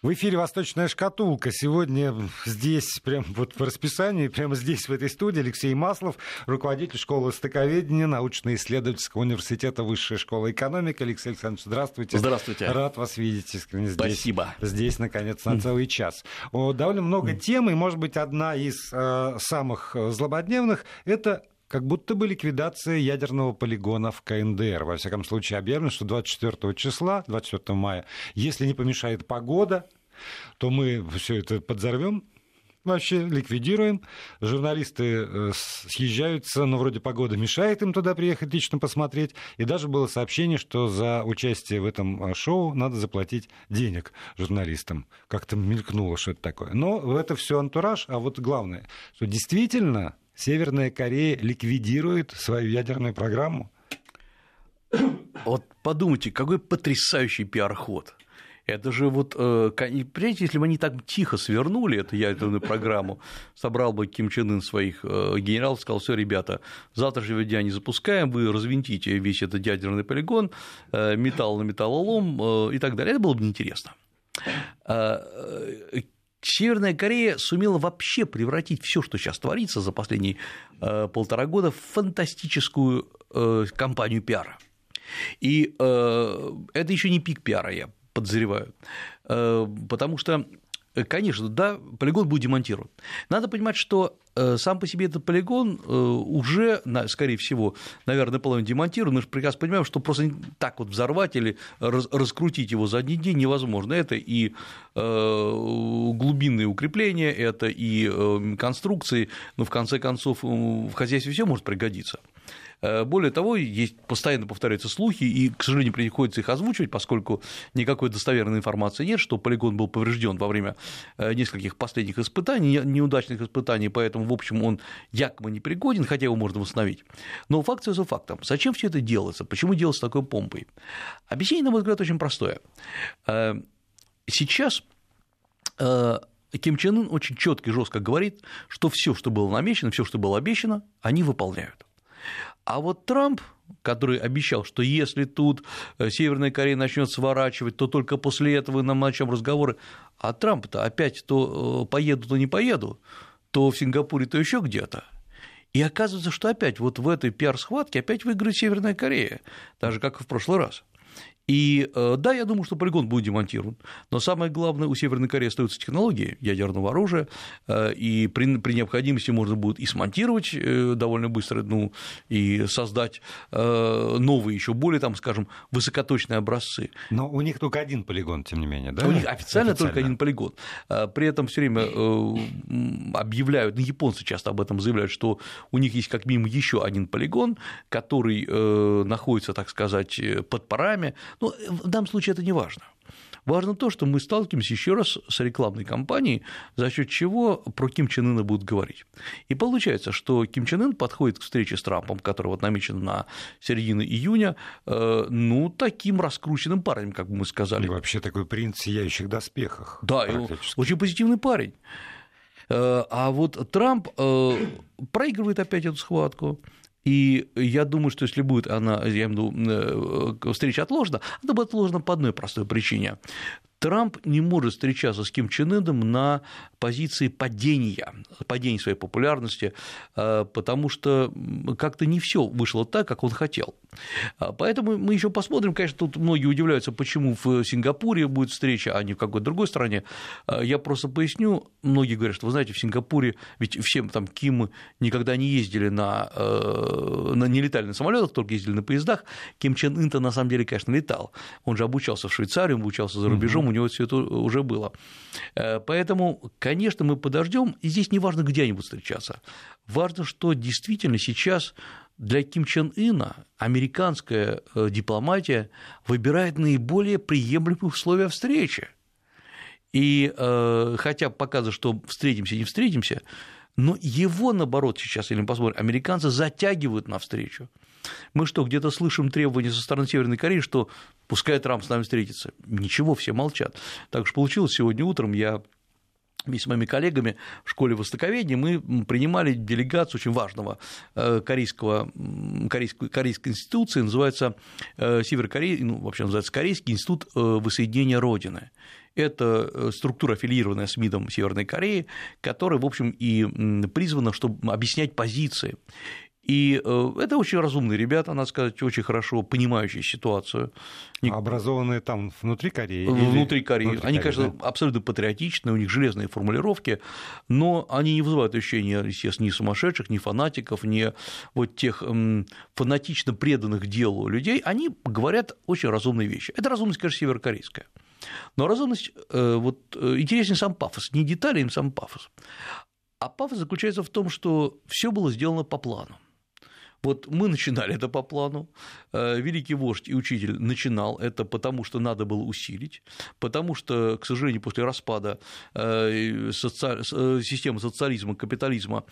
В эфире «Восточная шкатулка». Сегодня здесь, прямо вот по расписанию, прямо здесь, в этой студии, Алексей Маслов, руководитель школы востоковедения научно-исследовательского университета Высшая школа экономики. Алексей Александрович, здравствуйте. Здравствуйте. Рад вас видеть искренне здесь. Спасибо. Здесь, наконец, на целый час. Довольно много тем, и, может быть, одна из э, самых злободневных — это как будто бы ликвидация ядерного полигона в КНДР. Во всяком случае, объявлено, что 24 числа, 24 мая, если не помешает погода, то мы все это подзорвем, вообще ликвидируем. Журналисты э, съезжаются, но вроде погода мешает им туда приехать лично посмотреть. И даже было сообщение, что за участие в этом э, шоу надо заплатить денег журналистам. Как-то мелькнуло что это такое. Но это все антураж. А вот главное, что действительно Северная Корея ликвидирует свою ядерную программу. Вот подумайте, какой потрясающий пиар-ход. Это же вот, э, понимаете, если бы они так тихо свернули эту ядерную программу, собрал бы Ким Чен Ын своих э, генералов, сказал, все, ребята, завтрашнего дня не запускаем, вы развинтите весь этот ядерный полигон, э, металл на металлолом и так далее, это было бы неинтересно. Северная Корея сумела вообще превратить все, что сейчас творится за последние э, полтора года, в фантастическую э, кампанию пиара. И э, это еще не пик пиара, я подозреваю, потому что конечно, да, полигон будет демонтирован. Надо понимать, что э, сам по себе этот полигон э, уже, скорее всего, наверное, наполовину демонтирован. Мы же прекрасно понимаем, что просто так вот взорвать или раскрутить его за один день невозможно. Это и глубинные укрепления, это и конструкции, но в конце концов в хозяйстве все может пригодиться. Э, более того, есть постоянно повторяются слухи, и, к сожалению, приходится их озвучивать, поскольку никакой достоверной информации нет, что полигон был поврежден во время э, нескольких последних испытаний, неудачных испытаний, поэтому, в общем, он якобы не пригоден, хотя его можно восстановить. Но факт остается фактом. Зачем все это делается? Почему делается такой помпой? Объяснение, на мой взгляд, очень простое. Э, сейчас Ким Чен Ын очень четко и жестко говорит, что все, что было намечено, все, что было обещано, они выполняют. А вот Трамп, который обещал, что если тут э, Северная Корея начнет сворачивать, то только после этого нам начнем разговоры. А Трамп-то опять то э, поеду, то не поеду, то в Сингапуре, то еще где-то. И оказывается, что опять вот в этой пиар-схватке опять выиграет Северная Корея, так же, как и в прошлый раз. И э, да, я думаю, что полигон будет демонтирован, но самое главное, у Северной Кореи остаются технологии ядерного оружия, э, и при, при необходимости можно будет и смонтировать э, довольно быстро, ну, и создать новые, еще более, там, скажем, высокоточные образцы. Но у них только один полигон, тем не менее, да? У них официально, официально. только один полигон. При этом все время объявляют, ну, японцы часто об этом заявляют, что у них есть как минимум еще один полигон, который находится, так сказать, под парами, но ну, в данном случае это не важно. Важно то, что мы сталкиваемся еще раз с рекламной кампанией, за счет чего про Ким Чен Ына будут говорить. И получается, что Ким Чен Ын подходит к встрече с Трампом, которая вот намечена на середину июня, э, ну, таким раскрученным парнем, как бы мы сказали. И вообще такой принц в сияющих доспехах. Да, очень позитивный парень. Э, а вот Трамп э, проигрывает опять эту схватку. И я думаю, что если будет она, я имею в виду, э, встреча отложена, она будет отложена по одной простой причине. Трамп не может встречаться с Ким Чен Ыном на позиции падения, падения своей популярности, э, потому что как-то не все вышло так, как он хотел. А, поэтому мы еще посмотрим, конечно, тут многие удивляются, почему в Сингапуре будет встреча, а не в какой-то другой стране. А, я просто поясню, многие говорят, что вы знаете, в Сингапуре, ведь всем там Ким никогда не ездили на, э, на не летали на самолетах, только ездили на поездах. Ким Чен Ын-то на самом деле, конечно, летал. Он же обучался в Швейцарии, он обучался за рубежом, у него все это уже было. Э, поэтому, конечно, мы подождем, и здесь не важно, где они будут встречаться. Важно, что действительно сейчас для Ким Чен Ына американская э, дипломатия выбирает наиболее приемлемые условия встречи. И э, хотя показывает, что встретимся, не встретимся, но его, наоборот, сейчас, если мы посмотрим, американцы затягивают навстречу. Мы что, где-то слышим требования со стороны Северной Кореи, что пускай Трамп с нами встретится? Ничего, все молчат. Так что получилось сегодня утром, я вместе с моими коллегами в школе востоковедения мы принимали делегацию очень важного э, корейского, корейской, корейской институции, называется э, Северокорей, ну, вообще называется Корейский институт э, воссоединения Родины. Это структура, аффилированная с МИДом Северной Кореи, которая, в общем, и призвана, чтобы объяснять позиции. И э, это очень разумные ребята, надо сказать, очень хорошо понимающие ситуацию. Образованные там внутри Кореи? Внутри Кореи. Внутри они, Кореи, конечно, да? абсолютно патриотичны, у них железные формулировки, но они не вызывают ощущения, естественно, ни сумасшедших, ни фанатиков, ни вот тех фанатично преданных делу людей. Они говорят очень разумные вещи. Это разумность, конечно, северокорейская. Но разумность, э, вот э, интереснее сам пафос, не детали, им сам пафос. А пафос заключается в том, что все было сделано по плану. Вот мы начинали это по плану, э, великий вождь и учитель начинал это потому, что надо было усилить, потому что, к сожалению, после распада э. Э, системы социализма, капитализма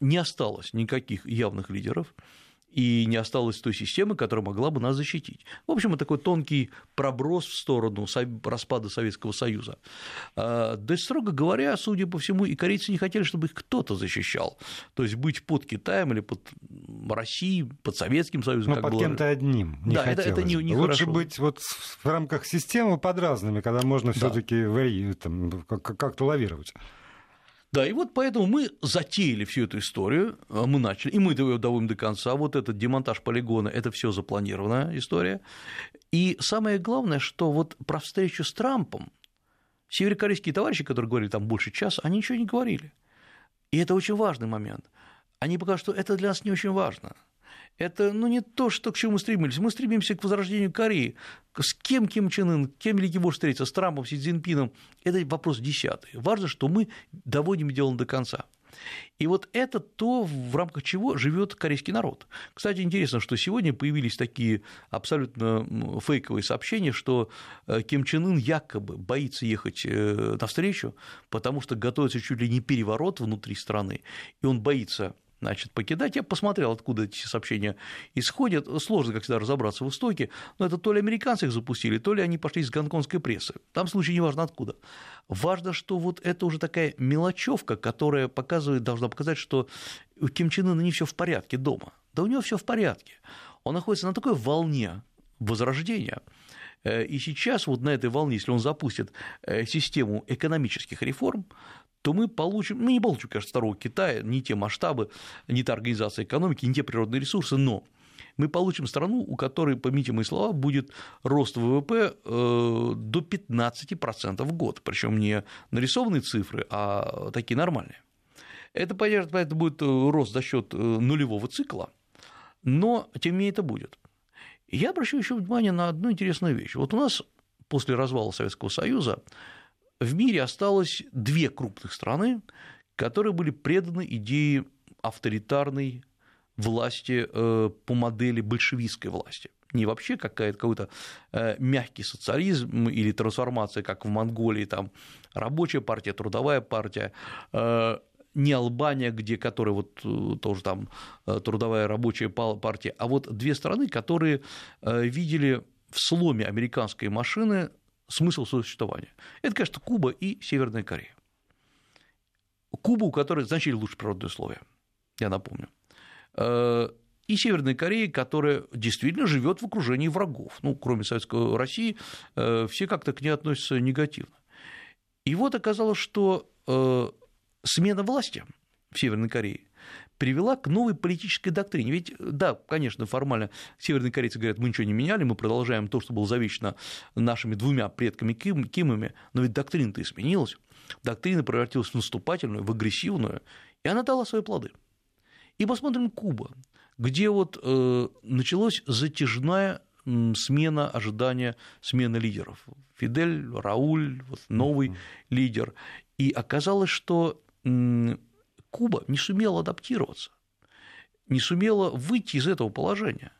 не осталось никаких явных лидеров, и не осталось той системы, которая могла бы нас защитить. В общем, это такой тонкий проброс в сторону распада Советского Союза. Да, строго говоря, судя по всему, и корейцы не хотели, чтобы их кто-то защищал. То есть быть под Китаем или под Россией, под Советским Союзом. Но под кем-то одним. Не да, это, это не, не Лучше хорошо. быть вот в рамках системы под разными, когда можно да. все-таки как-то лавировать. Да, и вот поэтому мы затеяли всю эту историю, а, мы начали, и мы ее доводим до конца. Вот этот демонтаж полигона – это все запланированная история. И самое главное, что вот про встречу с Трампом северокорейские товарищи, которые говорили там больше часа, они ничего не говорили. И это очень важный момент. Они показали, что это для нас не очень важно – это ну, не то, что к чему мы стремились. Мы стремимся к возрождению Кореи. С кем Ким Чен Ын, кем Великий Вождь встретится, с Трампом, Си Цзиньпином – это вопрос десятый. Важно, что мы доводим дело до конца. И вот это то, в рамках чего живет корейский народ. Кстати, интересно, что сегодня появились такие абсолютно фейковые сообщения, что э, Ким Чен Ын якобы боится ехать э, навстречу, потому что готовится чуть ли не переворот внутри страны, и он боится значит, покидать. Я посмотрел, откуда эти сообщения исходят. Сложно, как всегда, разобраться в истоке, но это то ли американцы их запустили, то ли они пошли из гонконгской прессы. Там случай неважно откуда. Важно, что вот это уже такая мелочевка, которая показывает, должна показать, что у Ким Чен Ына не все в порядке дома. Да у него все в порядке. Он находится на такой волне возрождения, э, и сейчас вот на этой волне, если он запустит э, систему экономических реформ, то мы получим, мы не получим, конечно, второго Китая, не те масштабы, не та организация экономики, не те природные ресурсы, но мы получим страну, у которой, по мои слова, будет рост ВВП э, до 15% в год, причем не нарисованные цифры, а такие нормальные. Это, понятно, будет рост за счет э, нулевого цикла, но тем не менее это будет. Я обращаю еще внимание на одну интересную вещь. Вот у нас после развала Советского Союза в мире осталось две крупных страны, которые были преданы идее авторитарной власти э, по модели большевистской власти. Не вообще какая-то, какой-то э, мягкий социализм или трансформация, как в Монголии, там рабочая партия, трудовая партия, э, не Албания, где, которая вот тоже там трудовая рабочая партия, а вот две страны, которые видели в сломе американской машины смысл существования. Это, конечно, Куба и Северная Корея. Куба, у которой значительно лучше природные условия, я напомню. Э, и Северная Корея, которая действительно живет в окружении врагов. Ну, кроме Советской России, э, все как-то к ней относятся негативно. И вот оказалось, что э, смена власти в Северной Корее привела к новой политической доктрине. Ведь, да, конечно, формально северные корейцы говорят, мы ничего не меняли, мы продолжаем то, что было завещено нашими двумя предками Ким, Кимами, но ведь доктрина-то изменилась. Доктрина превратилась в наступательную, в агрессивную, и она дала свои плоды. И посмотрим Куба, где вот э, началась затяжная смена ожидания смены лидеров. Фидель, Рауль, вот новый mm-hmm. лидер. И оказалось, что Куба не сумела адаптироваться, не сумела выйти из этого положения.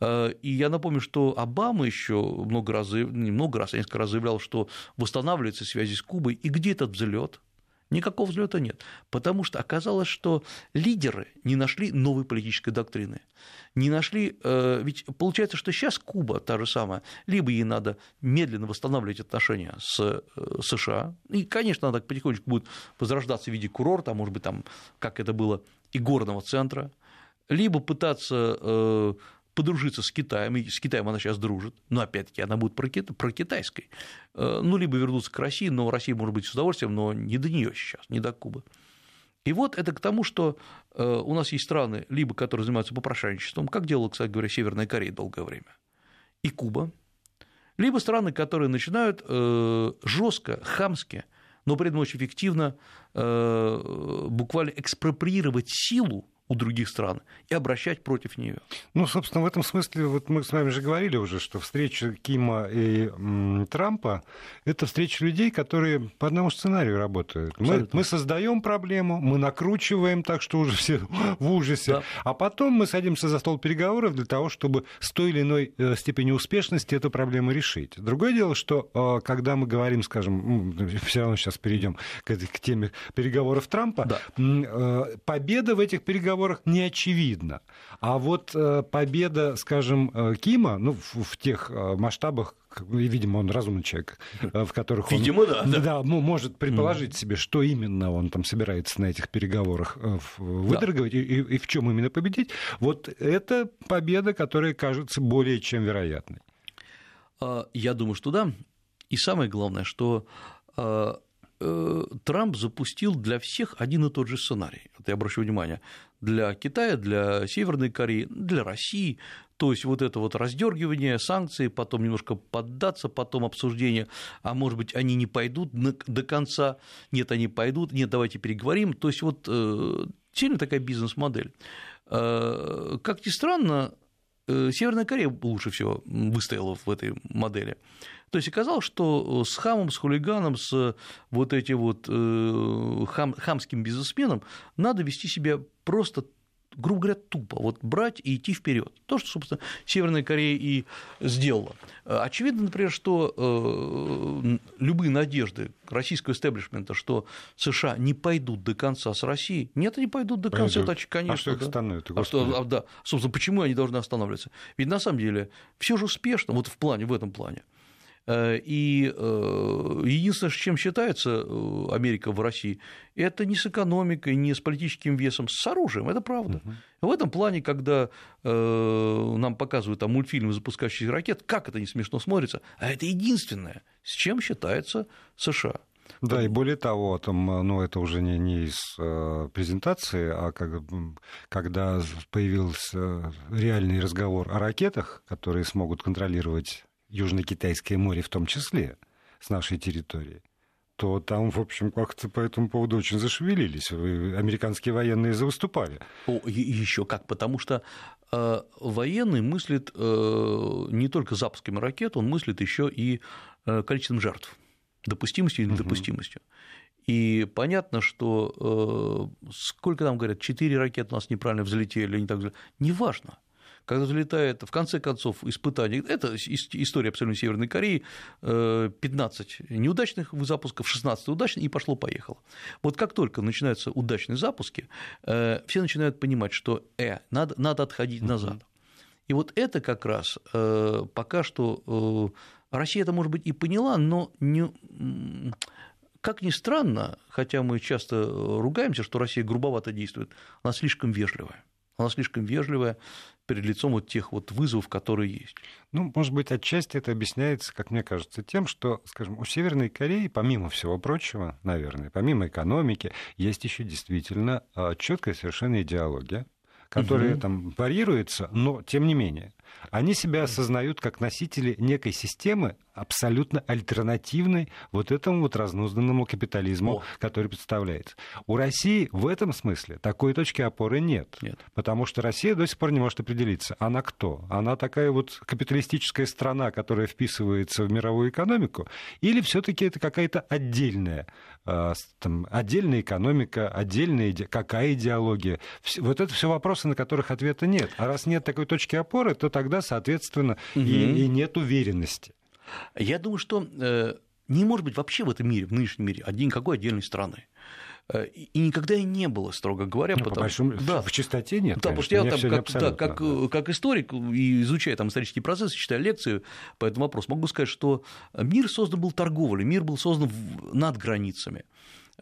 Э, и я напомню, что Обама еще много раз, не много раз, а несколько раз заявлял, что восстанавливается связи с Кубой, и где этот взлет? Никакого взлета нет, потому что оказалось, что лидеры не нашли новой политической доктрины, не нашли, э, ведь получается, что сейчас Куба та же самая, либо ей надо медленно восстанавливать отношения с э, США, и, конечно, надо потихонечку будет возрождаться в виде курорта, а может быть, там, как это было, и горного центра, либо пытаться э, подружиться с Китаем, и с Китаем она сейчас дружит, но опять-таки она будет про китайской, ну, либо вернуться к России, но Россия может быть с удовольствием, но не до нее сейчас, не до Кубы. И вот это к тому, что у нас есть страны, либо которые занимаются попрошайничеством, как делала, кстати говоря, Северная Корея долгое время, и Куба, либо страны, которые начинают жестко, хамски но при этом очень эффективно э, буквально экспроприировать силу у других стран и обращать против нее. Ну, собственно, в этом смысле, вот мы с вами же говорили уже, что встреча Кима и м, Трампа – это встреча людей, которые по одному сценарию работают. Мы, мы создаем проблему, мы накручиваем так, что уже все в ужасе, да. а потом мы садимся за стол переговоров для того, чтобы с той или иной э, степенью успешности эту проблему решить. Другое дело, что э, когда мы говорим, скажем, все равно сейчас перейдем к, к теме переговоров Трампа, да. Э, победа в этих переговорах переговорах не очевидно. А вот э, победа, скажем, э, Кима, ну, в, в тех э, масштабах, видимо, он разумный человек, в которых видимо, он да, да. Да, ну, может предположить себе, что именно он там собирается на этих переговорах выдорговать да. и, и в чем именно победить. Вот это победа, которая кажется более чем вероятной. А, я думаю, что да. И самое главное, что Трамп запустил для всех один и тот же сценарий. Это я обращу внимание для Китая, для Северной Кореи, для России. То есть вот это вот раздергивание санкций, потом немножко поддаться, потом обсуждение, а может быть, они не пойдут до конца, нет, они пойдут, нет, давайте переговорим. То есть вот э, сильно такая бизнес-модель. Э, как ни странно, э, Северная Корея лучше всего выстояла в этой модели. То есть оказалось, что с хамом, с хулиганом, с вот этим вот хам, хамским бизнесменом надо вести себя просто грубо говоря, тупо вот брать и идти вперед. То, что, собственно, Северная Корея и сделала. Очевидно, например, что э, любые надежды российского истеблишмента, что США не пойдут до конца с Россией, нет, они пойдут до конца, это конечно. А что их да. остановит? А что, а, да, собственно, почему они должны останавливаться? Ведь на самом деле все же успешно, вот в плане, в этом плане. Э, и э, единственное, с чем считается э, Америка в России, это не с экономикой, не с политическим весом, с оружием, это правда. Угу. В этом плане, когда нам показывают там мультфильмы запускающих ракет, как это не смешно смотрится, а это единственное, с чем считается США. Да, и более того, там, ну, это уже не, не из э, презентации, а как, когда появился реальный разговор о ракетах, которые смогут контролировать Южно-Китайское море в том числе, с нашей территории, то там, в общем, как-то по этому поводу очень зашевелились. Американские военные завыступали. О, еще как, потому что э, военный мыслит э, не только запусками ракет, он мыслит еще и э, количеством жертв, допустимостью или недопустимостью. Угу. И понятно, что э, сколько там говорят, четыре ракеты у нас неправильно взлетели, или не так взлетели, неважно когда залетает, в конце концов, испытание, это история абсолютно Северной Кореи, 15 э, неудачных запусков, 16 удачных, и пошло-поехало. Вот как только начинаются удачные запуски, э, все начинают понимать, что э, надо, надо отходить назад. И вот это как раз э, пока что Россия это, может быть, и поняла, но не как ни странно, хотя мы часто ругаемся, что Россия грубовато действует, она слишком вежливая. Она слишком вежливая, перед лицом вот тех вот вызовов, которые есть. Ну, может быть, отчасти это объясняется, как мне кажется, тем, что, скажем, у Северной Кореи, помимо всего прочего, наверное, помимо экономики, есть еще действительно а, четкая совершенно идеология, которая угу. там варьируется, но тем не менее. Они себя осознают как носители некой системы, абсолютно альтернативной вот этому вот разнузданному капитализму, О. который представляется. У России в этом смысле такой точки опоры нет, нет. Потому что Россия до сих пор не может определиться, она кто? Она такая вот капиталистическая страна, которая вписывается в мировую экономику, или все-таки это какая-то отдельная, а, там, отдельная экономика, отдельная иде... какая идеология? Вот это все вопросы, на которых ответа нет. А раз нет такой точки опоры, то тогда, соответственно, угу. и, и нет уверенности. Я думаю, что э, не может быть вообще в этом мире, в нынешнем мире, никакой отдельной страны. Э, и никогда и не было, строго говоря. Ну, потому... по большому... да. В чистоте нет. Да, потому что я там, как, да, как, да. как историк и изучая там исторические процессы, читая лекции по этому вопросу, могу сказать, что мир создан был торговлей, мир был создан над границами.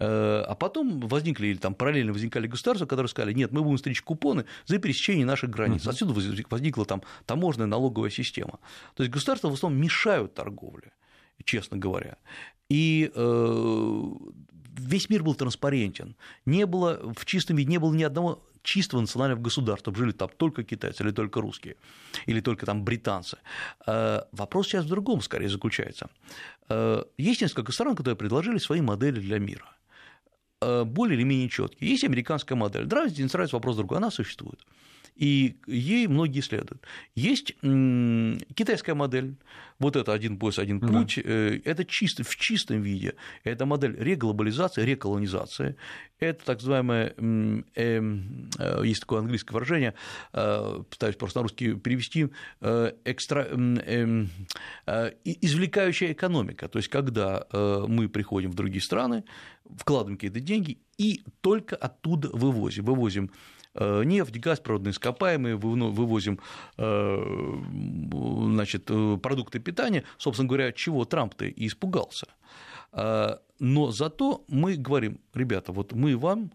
А потом возникли, или там параллельно возникали государства, которые сказали, нет, мы будем стричь купоны за пересечение наших границ. Uh-huh. Отсюда возникла там таможенная налоговая система. То есть государства в основном мешают торговле, честно говоря. И э, весь мир был транспарентен. Не было в чистом виде, не было ни одного чистого национального государства, жили там только китайцы или только русские, или только там британцы. Э, вопрос сейчас в другом скорее заключается. Э, есть несколько стран, которые предложили свои модели для мира э, более или менее четкие. Есть американская модель. Нравится, не нравится, вопрос другой. Она существует и ей многие следуют. Есть китайская модель, вот это один пояс, один путь, да. Э, это чисто, в чистом виде, это модель реглобализации, реколонизации, это так называемое, эм, э, есть такое английское выражение, э, пытаюсь просто на русский перевести, экстра, эм, извлекающая экономика, то есть когда мы приходим в другие страны, вкладываем какие-то деньги и только оттуда вывозим, вывозим нефть, газ, природные ископаемые, вывозим э, значит, э, продукты питания, собственно говоря, чего Трамп-то и испугался. Но зато мы говорим, ребята, вот мы вам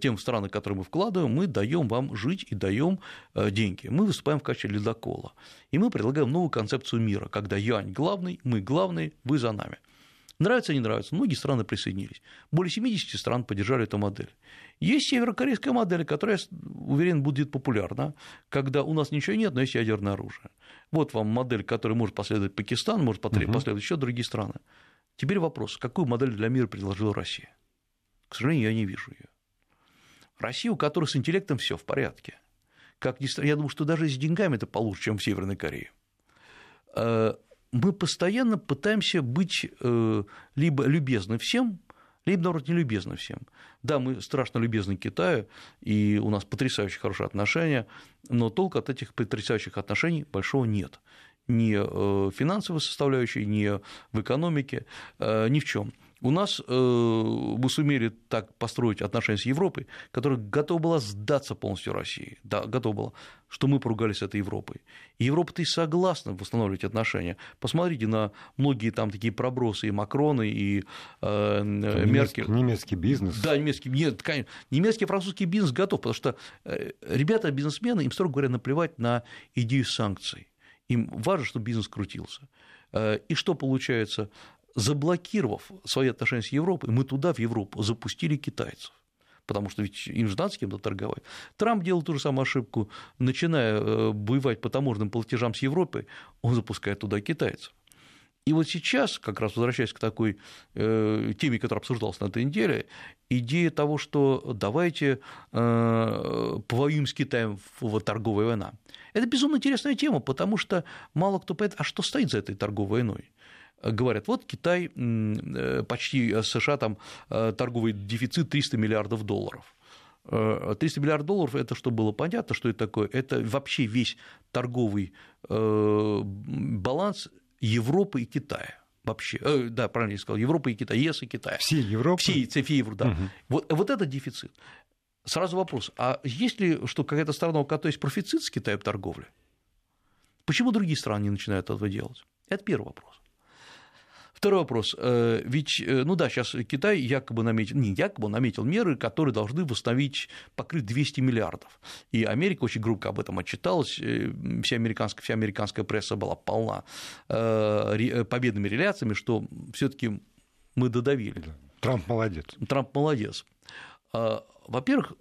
тем странам, которые мы вкладываем, мы даем вам жить и даем деньги. Мы выступаем в качестве ледокола. И мы предлагаем новую концепцию мира, когда Янь главный, мы главный, вы за нами. Нравится, не нравится, многие страны присоединились. Более 70 стран поддержали эту модель. Есть северокорейская модель, которая, уверен, будет популярна, когда у нас ничего нет, но есть ядерное оружие. Вот вам модель, которая может последовать Пакистан, может последовать угу. еще другие страны. Теперь вопрос, какую модель для мира предложила Россия? К сожалению, я не вижу ее. Россия, у которой с интеллектом все в порядке. Как ни я думаю, что даже с деньгами это получше, чем в Северной Корее э, мы постоянно пытаемся быть э, либо любезны всем, либо, наоборот, не любезны всем. Да, мы страшно любезны Китаю, и у нас потрясающе хорошие отношения, но толка от этих потрясающих отношений большого нет. Ни э, финансовой составляющей, ни в экономике, э, ни в чем. У нас э, мы сумели так построить отношения с Европой, которая готова была сдаться полностью России, да, готова была, что мы поругались с этой Европой. И Европа-то и согласна восстанавливать отношения. Посмотрите на многие там такие пробросы и Макроны, и э, немецкий, Меркель. Немецкий бизнес. Да, немецкий, нет, конечно, немецкий и французский бизнес готов, потому что э, ребята, бизнесмены, им, строго говоря, наплевать на идею санкций. Им важно, чтобы бизнес крутился. Э, и что получается? Заблокировав свои отношения с Европой, мы туда, в Европу, запустили китайцев потому что ведь им же надо с кем-то торговать. Трамп делал ту же самую ошибку, начиная э, воевать по таможенным платежам с Европой, он запускает туда китайцев. И вот сейчас, как раз возвращаясь к такой э, теме, которая обсуждалась на этой неделе, идея того, что давайте э, повоюем с Китаем в торговой война. Это безумно интересная тема, потому что мало кто понимает, а что стоит за этой торговой войной говорят, вот Китай э, почти э, США там э, торговый дефицит 300 миллиардов долларов. 300 миллиардов долларов, это что было понятно, что это такое? Это вообще весь торговый баланс Европы и Китая вообще, э, да, правильно я сказал, Европы и Китая, ЕС и Китая. Все Европы? Все, все Европы, да. Угу. Вот, вот это дефицит. Сразу вопрос, а есть ли, что какая-то страна, у которой есть профицит с Китаем торговли? Почему другие страны не начинают этого делать? Это первый вопрос. Второй вопрос. Э, ведь, э, ну да, сейчас Китай якобы наметил, не якобы наметил меры, которые должны восстановить, покрыть 200 миллиардов. И Америка очень громко об этом отчиталась, э, вся американская, вся американская пресса была полна победными реляциями, что все таки мы додавили. Трамп молодец. Трамп молодец. Во-первых,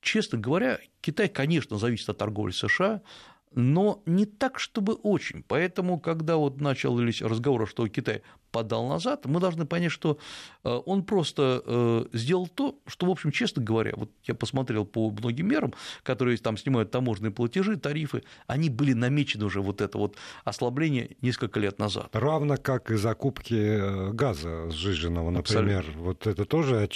честно говоря, Китай, конечно, зависит от торговли США, но не так, чтобы очень. Поэтому, когда вот начались разговоры, что Китай подал назад, мы должны понять, что э, он просто э, сделал то, что, в общем, честно говоря, вот я посмотрел по многим мерам, которые там снимают таможенные платежи, тарифы, они были намечены уже вот это вот ослабление несколько лет назад. Равно как и закупки э, газа сжиженного, например. Абсолютно. Вот это тоже,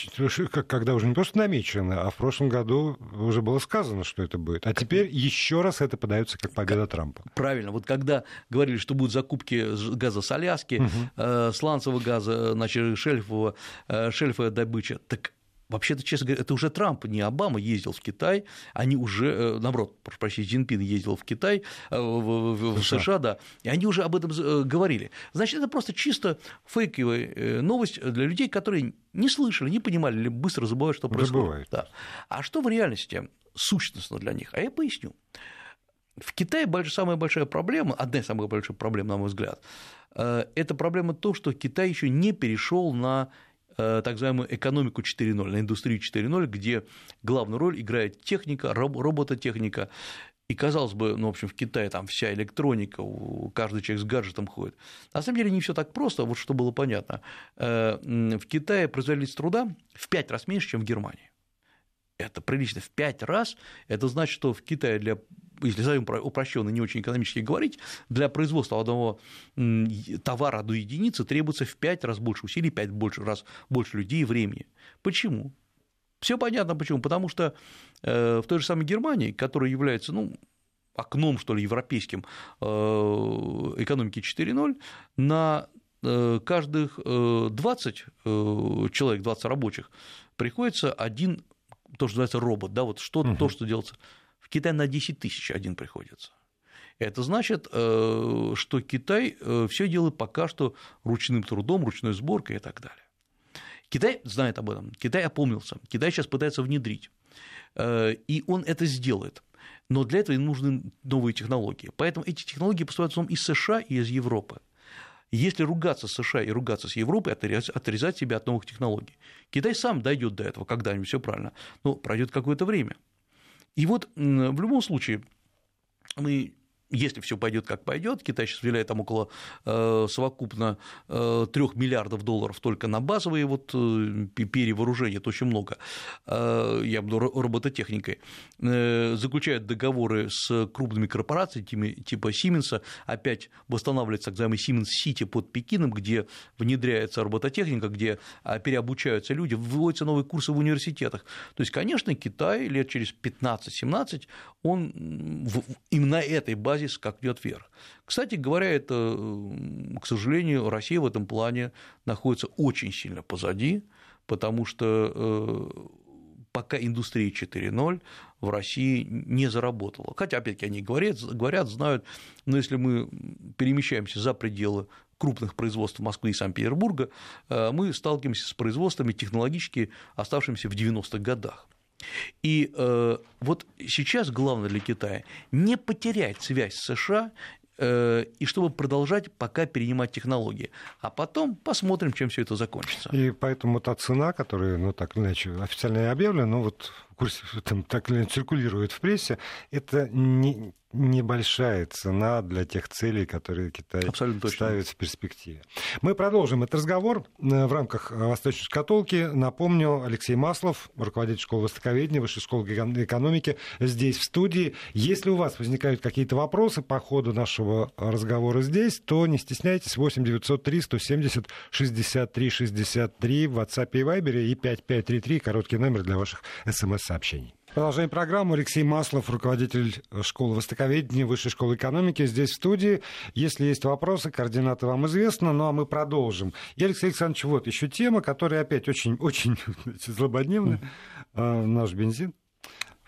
когда уже не просто намечено, а в прошлом году уже было сказано, что это будет. А теперь еще раз это подается как победа Трампа. Правильно. Вот когда говорили, что будут закупки газа с Аляски, угу сланцевого газа, значит, шельфового, э, шельфовая добыча. Так Вообще-то, честно говоря, это уже Трамп, не Обама ездил в Китай, они уже, э, наоборот, прошу прощения, Джинпин ездил в Китай, э, в, в США, да, и они уже об этом э, говорили. Значит, это просто чисто фейковая новость для людей, которые не слышали, не понимали или быстро забывают, что происходит. Забывают. Да. А что в реальности сущностно для них? А я поясню. В Китае самая большая проблема, одна из самых больших проблем, на мой взгляд, это проблема то, что Китай еще не перешел на Э, так называемую экономику 4.0, на индустрию 4.0, где главную роль играет техника, робототехника, и, казалось бы, ну, в общем, в Китае там вся электроника, каждый человек с гаджетом ходит. На самом деле не все так просто, вот что было понятно. Э, в Китае производительность труда в 5 раз меньше, чем в Германии. Это прилично в 5 раз. Это значит, что в Китае для если совсем упрощенно, не очень экономически говорить, для производства одного товара до единицы требуется в 5 раз больше усилий, 5 больше, раз больше людей и времени. Почему? Все понятно почему. Потому что э, в той же самой Германии, которая является, ну, окном, что ли, европейским э, экономики 4.0, на э, каждых 20 человек, 20 рабочих, приходится один, то, что называется робот, да, вот что, угу. то, что делается в Китай на 10 тысяч один приходится. Это значит, э, что Китай э, все делает пока что ручным трудом, ручной сборкой и так далее. Китай знает об этом, Китай опомнился, Китай сейчас пытается внедрить, э, и он это сделает. Но для этого им нужны новые технологии. Поэтому эти технологии поступают в основном из США и из Европы. Если ругаться с США и ругаться с Европой, отрезать себя от новых технологий. Китай сам дойдет до этого когда-нибудь, все правильно, но пройдет какое-то время. И вот в любом случае мы если все пойдет как пойдет, Китай сейчас выделяет там около э, совокупно э, 3 миллиардов долларов только на базовые вот э, перевооружения, это очень много, э, я буду робототехникой, э, заключают договоры с крупными корпорациями типа Сименса, опять восстанавливается так называемый Siemens Сити под Пекином, где внедряется робототехника, где а, переобучаются люди, вводятся новые курсы в университетах. То есть, конечно, Китай лет через 15-17, он именно этой базе базис скакнет вверх. Кстати говоря, это, к сожалению, Россия в этом плане находится очень сильно позади, потому что э, пока индустрия 4.0 в России не заработала. Хотя, опять-таки, они говорят, говорят, знают, но если мы перемещаемся за пределы крупных производств Москвы и Санкт-Петербурга, э, мы сталкиваемся с производствами технологически оставшимися в 90-х годах. И э, вот сейчас главное для Китая не потерять связь с США э, и чтобы продолжать пока перенимать технологии. А потом посмотрим, чем все это закончится. И поэтому та цена, которая, ну, так или иначе, официально объявлена, но вот в курсе, там, так или иначе циркулирует в прессе, это не, небольшая цена для тех целей, которые Китай Абсолютно ставит точно. в перспективе. Мы продолжим этот разговор э, в рамках э, «Восточной шкатулки». Напомню, Алексей Маслов, руководитель школы востоковедения, Высшей школы экономики, здесь в студии. Если у вас возникают какие-то вопросы по ходу нашего разговора здесь, то не стесняйтесь, 8 903 170 63 63 в WhatsApp и Viber и 5533, короткий номер для ваших смс-сообщений. Продолжаем программу. Алексей Маслов, руководитель школы востоковедения Высшей школы экономики, здесь в студии. Если есть вопросы, координаты вам известны, ну а мы продолжим. И, Алексей Александрович, вот еще тема, которая опять очень, очень злободневная. Mm. Наш бензин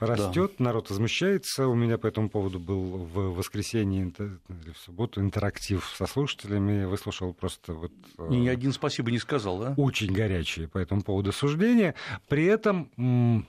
растет, да. народ возмущается. У меня по этому поводу был в воскресенье или в субботу интерактив со слушателями. Выслушал просто вот... Ни один спасибо не сказал, да? Очень горячие по этому поводу суждения. При этом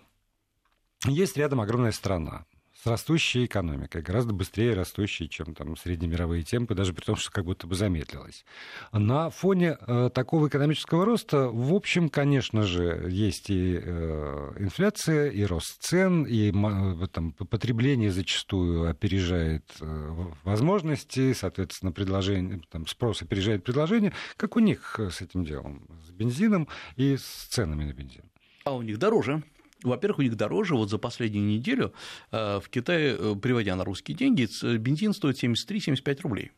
есть рядом огромная страна с растущей экономикой, гораздо быстрее растущей, чем там среднемировые темпы, даже при том, что как будто бы замедлилась. На фоне э, такого экономического роста, в общем, конечно же, есть и э, инфляция, и рост цен, и э, там, потребление зачастую опережает э, возможности, соответственно, предложение, там, спрос опережает предложение. Как у них с этим делом, с бензином и с ценами на бензин? А у них дороже. Во-первых, у них дороже. Вот за последнюю неделю э, в Китае, э, приводя на русские деньги, бензин стоит 73-75 рублей.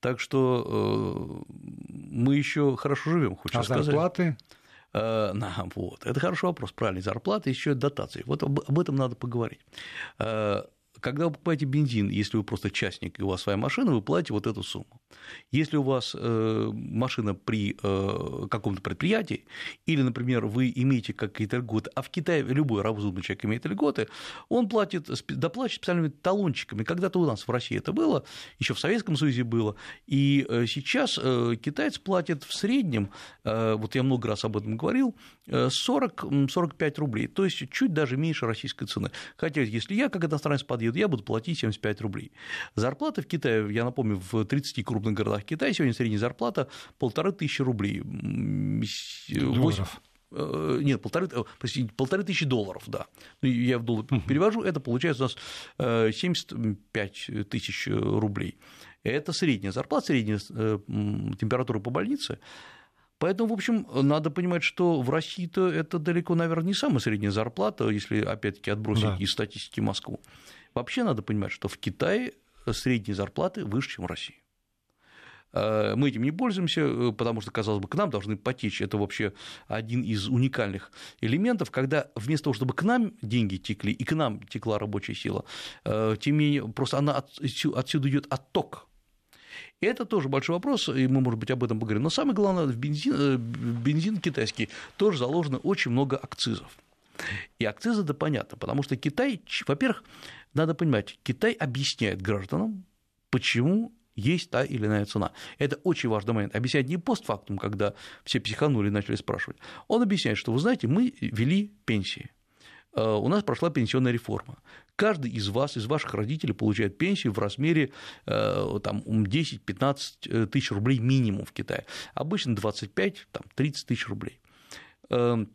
Так что э, мы еще хорошо живем, хочу а сказать. зарплаты? На, вот. Это хороший вопрос, правильно. Зарплаты еще дотации. Вот об, об этом надо поговорить. Когда вы покупаете бензин, если вы просто частник и у вас своя машина, вы платите вот эту сумму. Если у вас э, машина при э, каком-то предприятии, или, например, вы имеете какие-то льготы, а в Китае любой разумный человек имеет льготы, он платит, доплачивает специальными талончиками. Когда-то у нас в России это было, еще в Советском Союзе было, и э, сейчас китайцы платят в среднем, вот я много раз об этом говорил, 40-45 рублей, то есть чуть даже меньше российской цены. Хотя, если я как иностранец подъеду, я буду платить 75 рублей. Зарплата в Китае, я напомню, в 30 крупных городах Китая сегодня средняя зарплата полторы тысячи рублей. Долларов. Э, нет, полторы, э, простите, полторы тысячи долларов, да. Ну, я в доллар перевожу, это получается у нас 75 э, тысяч рублей. Это средняя зарплата, средняя температура по больнице. Поэтому, в общем, надо понимать, что в России-то это далеко, наверное, не самая средняя зарплата, если, опять-таки, отбросить да. из статистики Москву. Вообще надо понимать, что в Китае средние зарплаты выше, чем в России. Э, мы этим не пользуемся, э, потому что, казалось бы, к нам должны потечь. Это вообще один из уникальных элементов, когда вместо того, чтобы к нам деньги текли и к нам текла рабочая сила, э, тем не менее, просто она отсюда идет отток. И это тоже большой вопрос, и мы, может быть, об этом поговорим. Но самое главное, в бензин, бензин китайский тоже заложено очень много акцизов. И акцизы это понятно, потому что Китай, во-первых, надо понимать, Китай объясняет гражданам, почему есть та или иная цена. Это очень важный момент. Объяснять не постфактум, когда все психанули и начали спрашивать. Он объясняет, что, вы знаете, мы вели пенсии. Э, у нас прошла пенсионная реформа. Каждый из вас, из ваших родителей получает пенсию в размере э, там, 10-15 э, тысяч рублей минимум в Китае. Обычно 25-30 тысяч рублей. Нам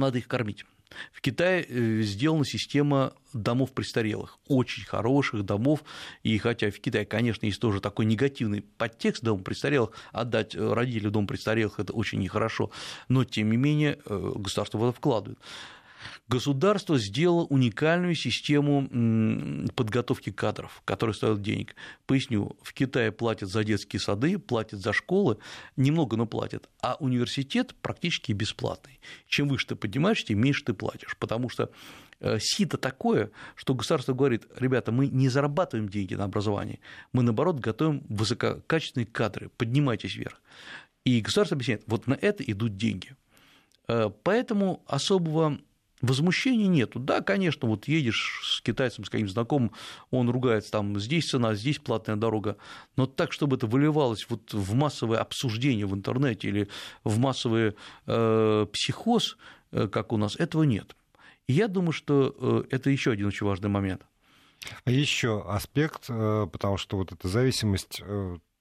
надо их кормить. В Китае э, сделана система домов престарелых, очень хороших домов, и хотя в Китае, конечно, есть тоже такой негативный подтекст дома престарелых, отдать э, родителям дом престарелых – это очень нехорошо, но, тем не менее, э, государство в это вкладывает государство сделало уникальную систему подготовки кадров, которая стоит денег. Поясню, в Китае платят за детские сады, платят за школы, немного, но платят, а университет практически бесплатный. Чем выше ты поднимаешься, тем меньше ты платишь, потому что э, сито такое, что государство говорит, ребята, мы не зарабатываем деньги на образование, мы, наоборот, готовим высококачественные кадры, поднимайтесь вверх. И государство объясняет, вот на это идут деньги. Э, поэтому особого Возмущения нету. Да, конечно, вот едешь с китайцем, с каким-то знакомым, он ругается, там, здесь цена, здесь платная дорога, но так, чтобы это выливалось вот в массовое обсуждение в интернете или в массовый э, психоз, э, как у нас, этого нет. И я думаю, что э, это еще один очень важный момент. Еще аспект, э, потому что вот эта зависимость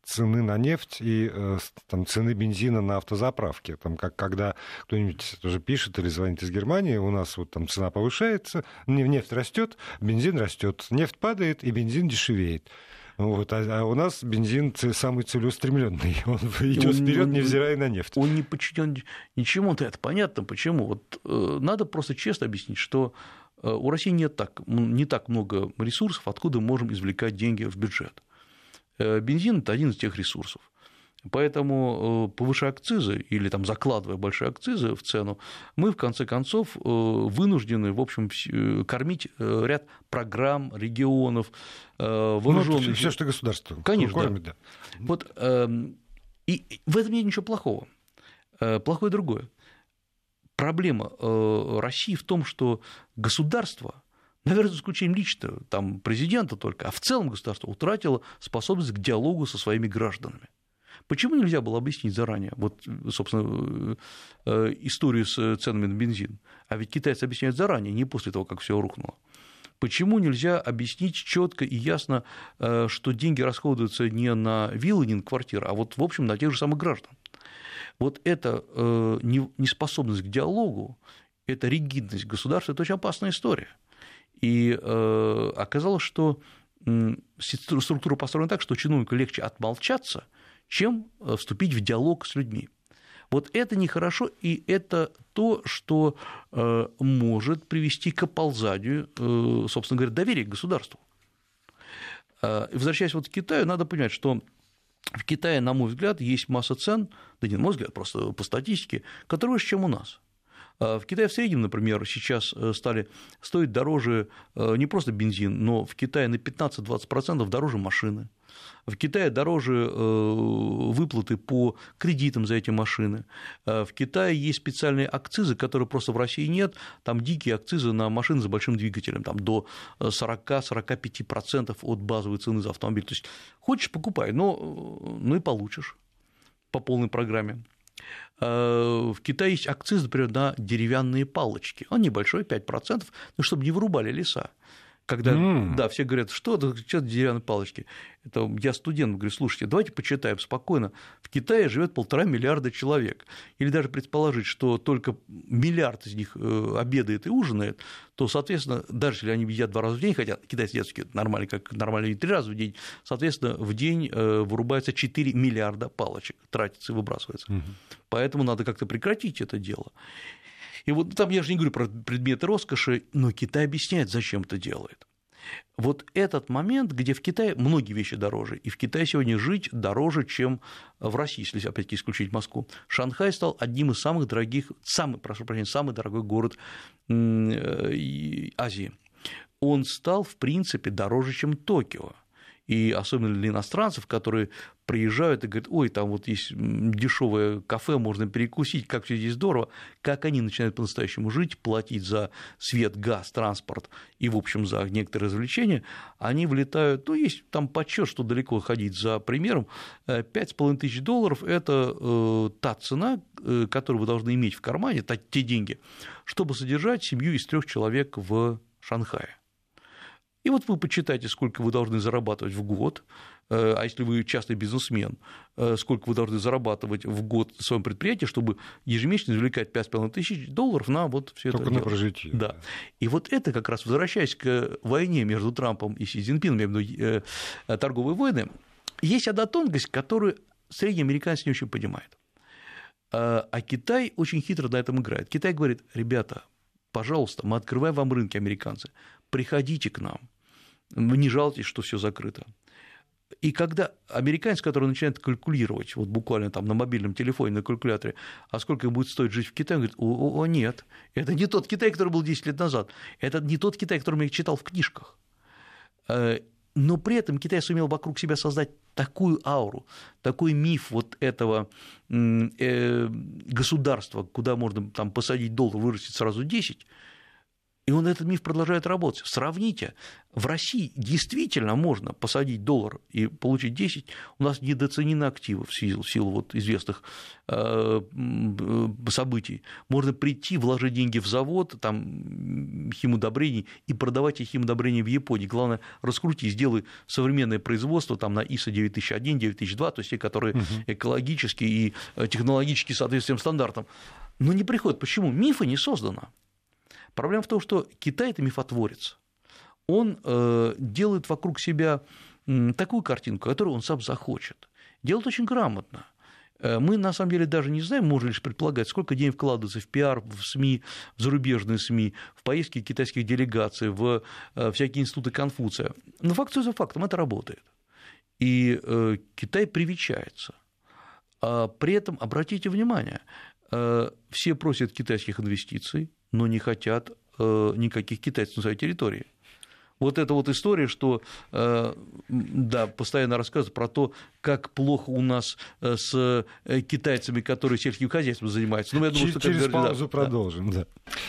цены на нефть и э, там, цены бензина на автозаправке. Там, как, когда кто-нибудь тоже пишет или звонит из Германии, у нас вот там цена повышается, нефть растет, бензин растет, нефть падает и бензин дешевеет. Вот, а, а у нас бензин самый целеустремленный. Он идет вперед, невзирая на нефть. Он не подчинен ничему, то это понятно, почему. Вот э, надо просто честно объяснить, что э, у России нет так, не так много ресурсов, откуда мы можем извлекать деньги в бюджет. Э, бензин – это один из тех ресурсов. Поэтому, э, повышая акцизы или там, закладывая большие акцизы в цену, мы, в конце концов, э, вынуждены, в общем, кормить ряд программ, регионов, вооруженных. Ну, все, что государство Конечно, кормит, да. да. Вот, эм, и в этом нет ничего плохого. Плохое другое. Проблема России в том, что государство наверное, за исключением лично там, президента только, а в целом государство утратило способность к диалогу со своими гражданами. Почему нельзя было объяснить заранее, вот, собственно, э, историю с ценами на бензин? А ведь китайцы объясняют заранее, не после того, как все рухнуло. Почему нельзя объяснить четко и ясно, э, что деньги расходуются не на виллы, не на квартиры, а вот, в общем, на тех же самых граждан? Вот эта э, неспособность к диалогу, эта ригидность государства – это очень опасная история. И э, оказалось, что структура построена так, что чиновнику легче отмолчаться, чем э, вступить в диалог с людьми. Вот это нехорошо, и это то, что э, может привести к оползанию, собственно говоря, доверия к государству. Возвращаясь вот к Китаю, надо понимать, что в Китае, на мой взгляд, есть масса цен, да не на мой взгляд, просто по статистике, которые выше, чем у нас. А в Китае в среднем, например, сейчас э, стали стоить дороже э, не просто бензин, но в Китае на 15-20% дороже машины. В Китае дороже выплаты по кредитам за эти машины. В Китае есть специальные акцизы, которые просто в России нет. Там дикие акцизы на машины с большим двигателем, там до 40-45% от базовой цены за автомобиль. То есть хочешь покупай, но ну и получишь по полной программе. Э, в Китае есть акциз, например, на деревянные палочки. Он небольшой, 5%, но чтобы не вырубали леса. Когда, mm. да, все говорят, что это, что деревянные палочки. Это я студент, говорю, слушайте, давайте почитаем спокойно. В Китае живет полтора миллиарда человек. Или даже предположить, что только миллиард из них э, обедает и ужинает, то, соответственно, даже если они едят два раза в день, хотя китайцы едят нормально, как нормально три раза в день, соответственно, в день э, вырубается 4 миллиарда палочек, тратится и выбрасывается. Mm-hmm. Поэтому надо как-то прекратить это дело. И вот там я же не говорю про предметы роскоши, но Китай объясняет, зачем это делает. Вот этот момент, где в Китае многие вещи дороже, и в Китае сегодня жить дороже, чем в России, если опять-таки исключить Москву. Шанхай стал одним из самых дорогих, самый, прошу прощения, самый дорогой город э, Азии. Он стал, в принципе, дороже, чем Токио и особенно для иностранцев, которые приезжают и говорят, ой, там вот есть дешевое кафе, можно перекусить, как все здесь здорово, как они начинают по-настоящему жить, платить за свет, газ, транспорт и, в общем, за некоторые развлечения, они влетают, ну, есть там подсчет, что далеко ходить за примером, 5,5 э, тысяч долларов – это э, та цена, э, которую вы должны иметь в кармане, те деньги, чтобы содержать семью из трех человек в Шанхае. И вот вы почитайте, сколько вы должны зарабатывать в год, э, а если вы частный бизнесмен, э, сколько вы должны зарабатывать в год в своем предприятии, чтобы ежемесячно извлекать 5,5 тысяч долларов на вот все это. Только на прожитие. Да. И вот это как раз, возвращаясь к войне между Трампом и Си Цзиньпином, я имею в виду э, торговые войны, есть одна тонкость, которую средний американец не очень понимает. А Китай очень хитро на этом играет. Китай говорит, ребята, пожалуйста, мы открываем вам рынки, американцы, приходите к нам, вы не жалуйтесь, что все закрыто. И когда американец, который начинает калькулировать, вот буквально там на мобильном телефоне, на калькуляторе, а сколько будет стоить жить в Китае, он говорит, о, о, нет, это не тот Китай, который был 10 лет назад, это не тот Китай, который я читал в книжках. Э, но при этом Китай сумел вокруг себя создать такую ауру, такой миф вот этого э, государства, куда можно там посадить доллар, вырастить сразу 10, и он этот миф продолжает работать. Сравните, в России действительно можно посадить доллар и получить 10, у нас недооценены активы в силу, в силу вот известных э, событий. Можно прийти, вложить деньги в завод там, химудобрений и продавать эти химудобрения в Японии. Главное, раскрути, сделай современное производство там, на ISO 9001, 9002, то есть те, которые угу. экологически и технологически соответствуют стандартам. Но не приходят. Почему? Мифы не создано. Проблема в том, что Китай – это мифотворец. Он э, делает вокруг себя такую картинку, которую он сам захочет. Делает очень грамотно. Э, мы, на самом деле, даже не знаем, можно лишь предполагать, сколько денег вкладывается в пиар, в СМИ, в зарубежные СМИ, в поездки китайских делегаций, в э, всякие институты Конфуция. Но факт за фактом, это работает. И Китай привечается. А при этом, обратите внимание, все просят китайских инвестиций, но не хотят э, никаких китайцев на своей территории вот эта вот история, что, э, да, постоянно рассказывают про то, как плохо у нас э, с э, китайцами, которые сельским хозяйством занимаются. Ну, я думаю, что Через паузу да. продолжим. Да.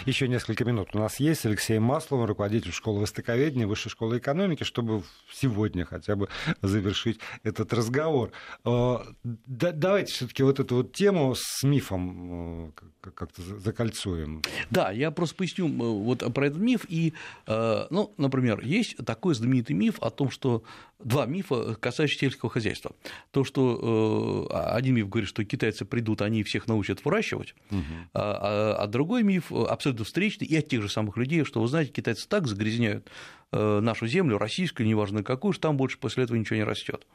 Еще несколько минут у нас есть. Алексей Маслов, руководитель школы востоковедения, Высшей школы экономики, чтобы сегодня хотя бы завершить этот разговор. Давайте все-таки вот эту вот тему с мифом как-то закольцуем. Да, я просто поясню вот про этот миф. И, ну, например, Например, есть такой знаменитый миф о том, что два мифа, касающиеся сельского хозяйства. То, что э, один миф говорит, что китайцы придут, они всех научат выращивать, угу. а, а другой миф абсолютно встречный и от тех же самых людей, что, вы знаете, китайцы так загрязняют э, нашу землю, российскую, неважно какую, что там больше после этого ничего не растет.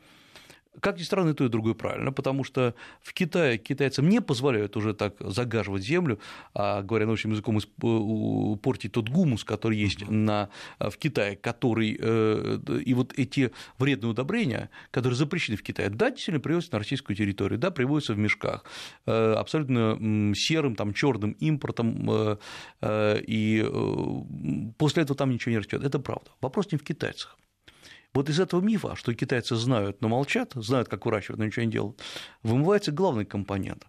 Как ни странно, и то, и другое правильно, потому что в Китае китайцам не позволяют уже так загаживать землю, а, говоря научным языком, портить тот гумус, который есть на, в Китае, который, э, и вот эти вредные удобрения, которые запрещены в Китае, да, действительно привозятся на российскую территорию, да, привозятся в мешках, э, абсолютно серым, там, черным импортом, э, и после этого там ничего не растет. Это правда. Вопрос не в китайцах. Вот из этого мифа, что китайцы знают, но молчат, знают, как выращивать, но ничего не делают, вымывается главный компонент.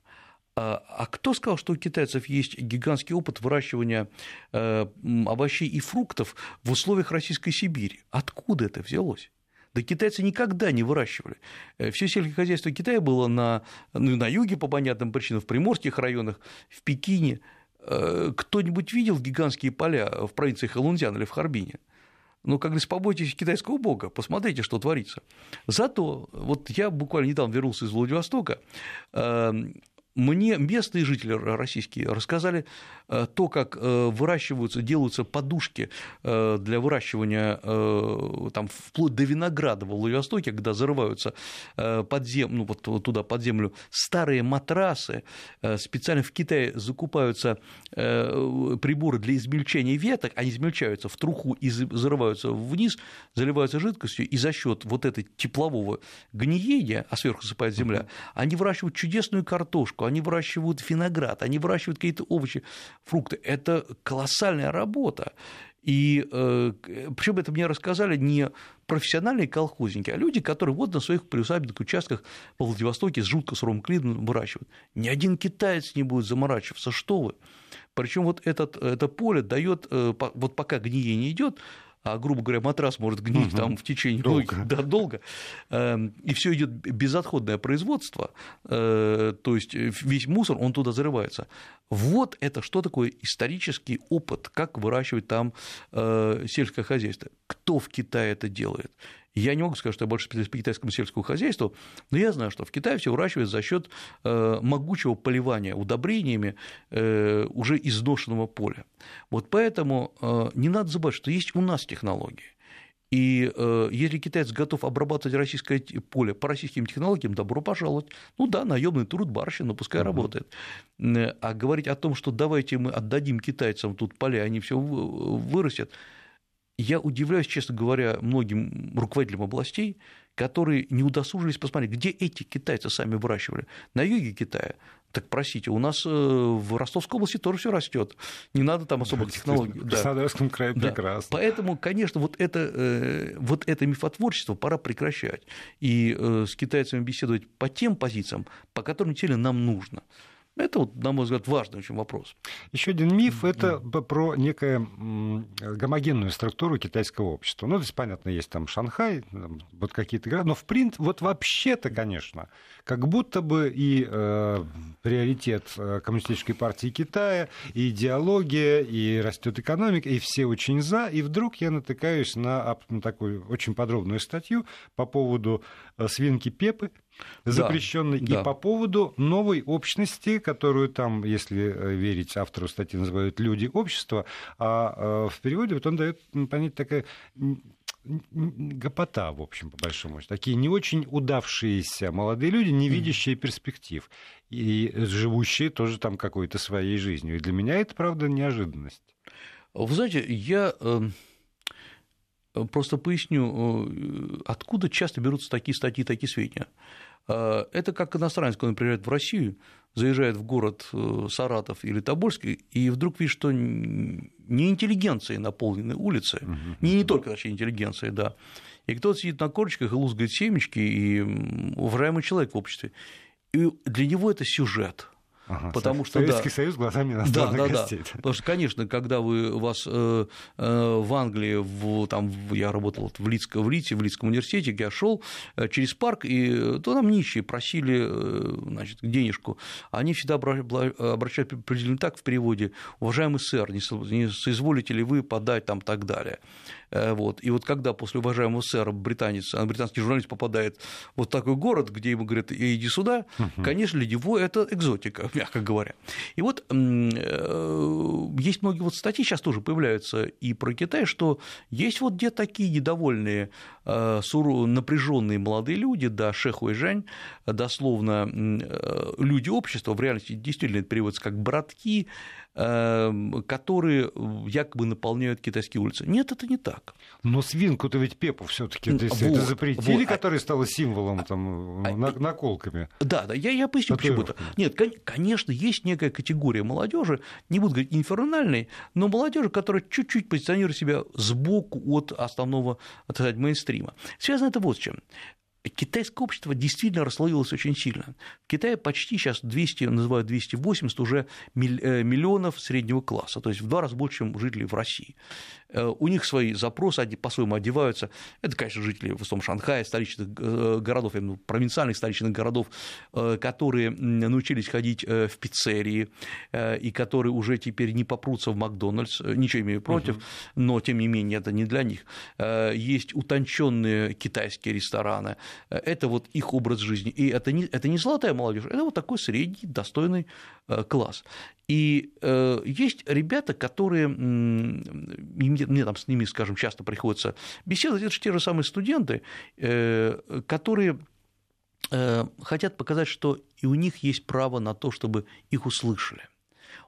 А, а кто сказал, что у китайцев есть гигантский опыт выращивания э, овощей и фруктов в условиях Российской Сибири? Откуда это взялось? Да китайцы никогда не выращивали. Э, Все сельское хозяйство Китая было на, ну, на юге по понятным причинам, в приморских районах, в Пекине. Э, кто-нибудь видел гигантские поля в провинции Хэлунцзян или в Харбине? Ну, как говорится, побойтесь китайского бога, посмотрите, что творится. Зато, вот я буквально недавно вернулся из Владивостока, эм, мне местные жители российские рассказали э, то, как э, выращиваются, делаются подушки э, для выращивания там, вплоть до винограда в Владивостоке, когда зарываются под зем... ну, вот туда под землю. Старые матрасы, специально в Китае закупаются приборы для измельчения веток, они измельчаются в труху и зарываются вниз, заливаются жидкостью, и за счет вот этой теплового гниения, а сверху засыпает земля, они выращивают чудесную картошку, они выращивают виноград, они выращивают какие-то овощи, фрукты. Это колоссальная работа. И э, причем это мне рассказали не профессиональные колхозники, а люди, которые вот на своих приусадебных участках во Владивостоке с жутко суровым климатом выращивают. Ни один китаец не будет заморачиваться, что вы. Причем вот этот, это поле дает, э, вот пока гниение идет, а, грубо говоря, матрас может гнить угу. там в течение долго. Многих, да, долго, эм, и все идет безотходное производство, э, то есть весь мусор, он туда зарывается. Вот это что такое исторический опыт, как выращивать там э, сельское хозяйство. Кто в Китае это делает? Я не могу сказать, что я больше специалист по китайскому сельскому хозяйству, но я знаю, что в Китае все выращивают за счет э, могучего поливания удобрениями э, уже изношенного поля. Вот поэтому э, не надо забывать, что есть у нас технологии. И э, если китаец готов обрабатывать российское поле по российским технологиям, добро пожаловать. Ну да, наемный труд барщина, но пускай uh-huh. работает. А говорить о том, что давайте мы отдадим китайцам тут поля, они все вырастят, я удивляюсь, честно говоря, многим руководителям областей, которые не удосужились посмотреть, где эти китайцы сами выращивали. На юге Китая. Так просите, у нас э, в Ростовской области тоже все растет. Не надо там особых технологий. В Краснодарском да. крае прекрасно. Да. Поэтому, конечно, вот это, э, вот это мифотворчество пора прекращать. И э, с китайцами беседовать по тем позициям, по которым теле нам нужно. Это, вот, на мой взгляд, важный очень вопрос. Еще один миф – это про некую гомогенную структуру китайского общества. Ну, то есть, понятно, есть там Шанхай, вот какие-то города, но в принципе, вот вообще-то, конечно, как будто бы и э, приоритет э, Коммунистической партии Китая, и идеология, и растет экономика, и все очень за, и вдруг я натыкаюсь на, на такую очень подробную статью по поводу э, свинки Пепы, запрещенной, да, и да. по поводу новой общности, которую там, если э, верить автору статьи, называют люди общества, а э, в переводе вот он дает понять такая гопота, в общем, по большому счету. Такие не очень удавшиеся молодые люди, не видящие перспектив. И живущие тоже там какой-то своей жизнью. И для меня это, правда, неожиданность. Вы знаете, я эм, просто поясню, э, откуда часто берутся такие статьи, такие сведения. Э, это как иностранец, он приезжает в Россию, заезжает в город э, Саратов или Тобольск, и вдруг видит, что не интеллигенцией наполнены улицы, не, не только, точнее, интеллигенцией, да, и кто-то сидит на корочках и лузгает семечки, и уважаемый человек в обществе. И для него это сюжет – Ага, потому что Советский да, Союз глазами иностранных да, да, гостей. Да. Потому что, конечно, когда вы вас э, э, в Англии, в, там, я работал в, Лицко, в Лите, в Литском университете, я шел э, через парк, и то там нищие просили значит, денежку. Они всегда обращают определенно так в переводе, уважаемый сэр, не соизволите ли вы подать там так далее. Вот. И вот когда после уважаемого сэра британец, британский журналист попадает в вот такой город, где ему говорят, иди сюда, угу. конечно, для него это экзотика мягко говоря. И вот э, есть многие вот статьи сейчас тоже появляются и про Китай, что есть вот где такие недовольные, э, напряженные молодые люди, да, Шеху и Жень, дословно э, люди общества, в реальности действительно это переводится как братки, которые якобы наполняют китайские улицы. Нет, это не так. Но свинку-то ведь Пепу все таки вот, это запретили, вот. которая стала символом там, а, наколками. Да, да, я, я поясню, почему это. Нет, конечно, есть некая категория молодежи, не буду говорить инфернальной, но молодежи, которая чуть-чуть позиционирует себя сбоку от основного, так сказать, мейнстрима. мейнстрима. Связано это вот с чем китайское общество действительно расслоилось очень сильно. В Китае почти сейчас 200, называют 280 уже э, миллионов среднего класса, то есть в два раза больше, чем жителей в России. Э, у них свои запросы, они по-своему одеваются. Это, конечно, жители в основном Шанхая, столичных э, городов, именно провинциальных столичных городов, которые научились ходить в пиццерии и которые уже теперь не попрутся в Макдональдс, ничего имею против, угу. но тем не менее это не для них. Есть утонченные китайские рестораны, это вот их образ жизни. И это не, это не золотая молодежь, это вот такой средний, достойный э, класс. И э, есть ребята, которые, мне, мне там с ними, скажем, часто приходится беседовать, это же те же самые студенты, э, которые хотят показать, что и у них есть право на то, чтобы их услышали.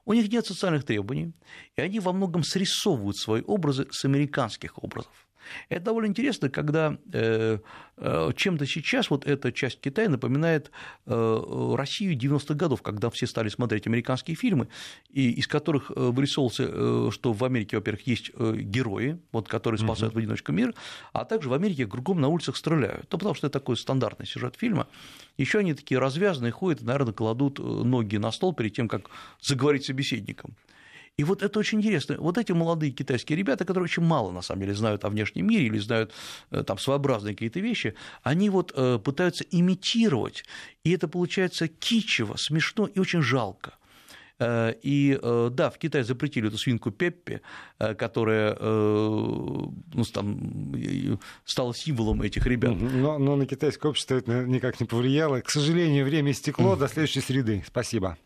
У них нет социальных требований, и они во многом срисовывают свои образы с американских образов. Это довольно интересно, когда э, э, чем-то сейчас вот эта часть Китая напоминает э, Россию 90-х годов, когда все стали смотреть американские фильмы, и из которых вырисовывался, что в Америке, во-первых, есть герои, вот, которые спасают в одиночку мир, а также в Америке кругом на улицах стреляют. Ну, потому что это такой стандартный сюжет фильма. Еще они такие развязанные ходят, наверное, кладут ноги на стол перед тем, как заговорить с собеседником. И вот это очень интересно. Вот эти молодые китайские ребята, которые очень мало, на самом деле, знают о внешнем мире или знают э, там своеобразные какие-то вещи, они вот э, пытаются имитировать, и это получается кичево, смешно и очень жалко. Э, и да, в Китае запретили эту свинку Пеппи, которая ну, там, стала символом этих ребят. Но, но на китайское общество это никак не повлияло. К сожалению, время истекло. До следующей среды. Спасибо.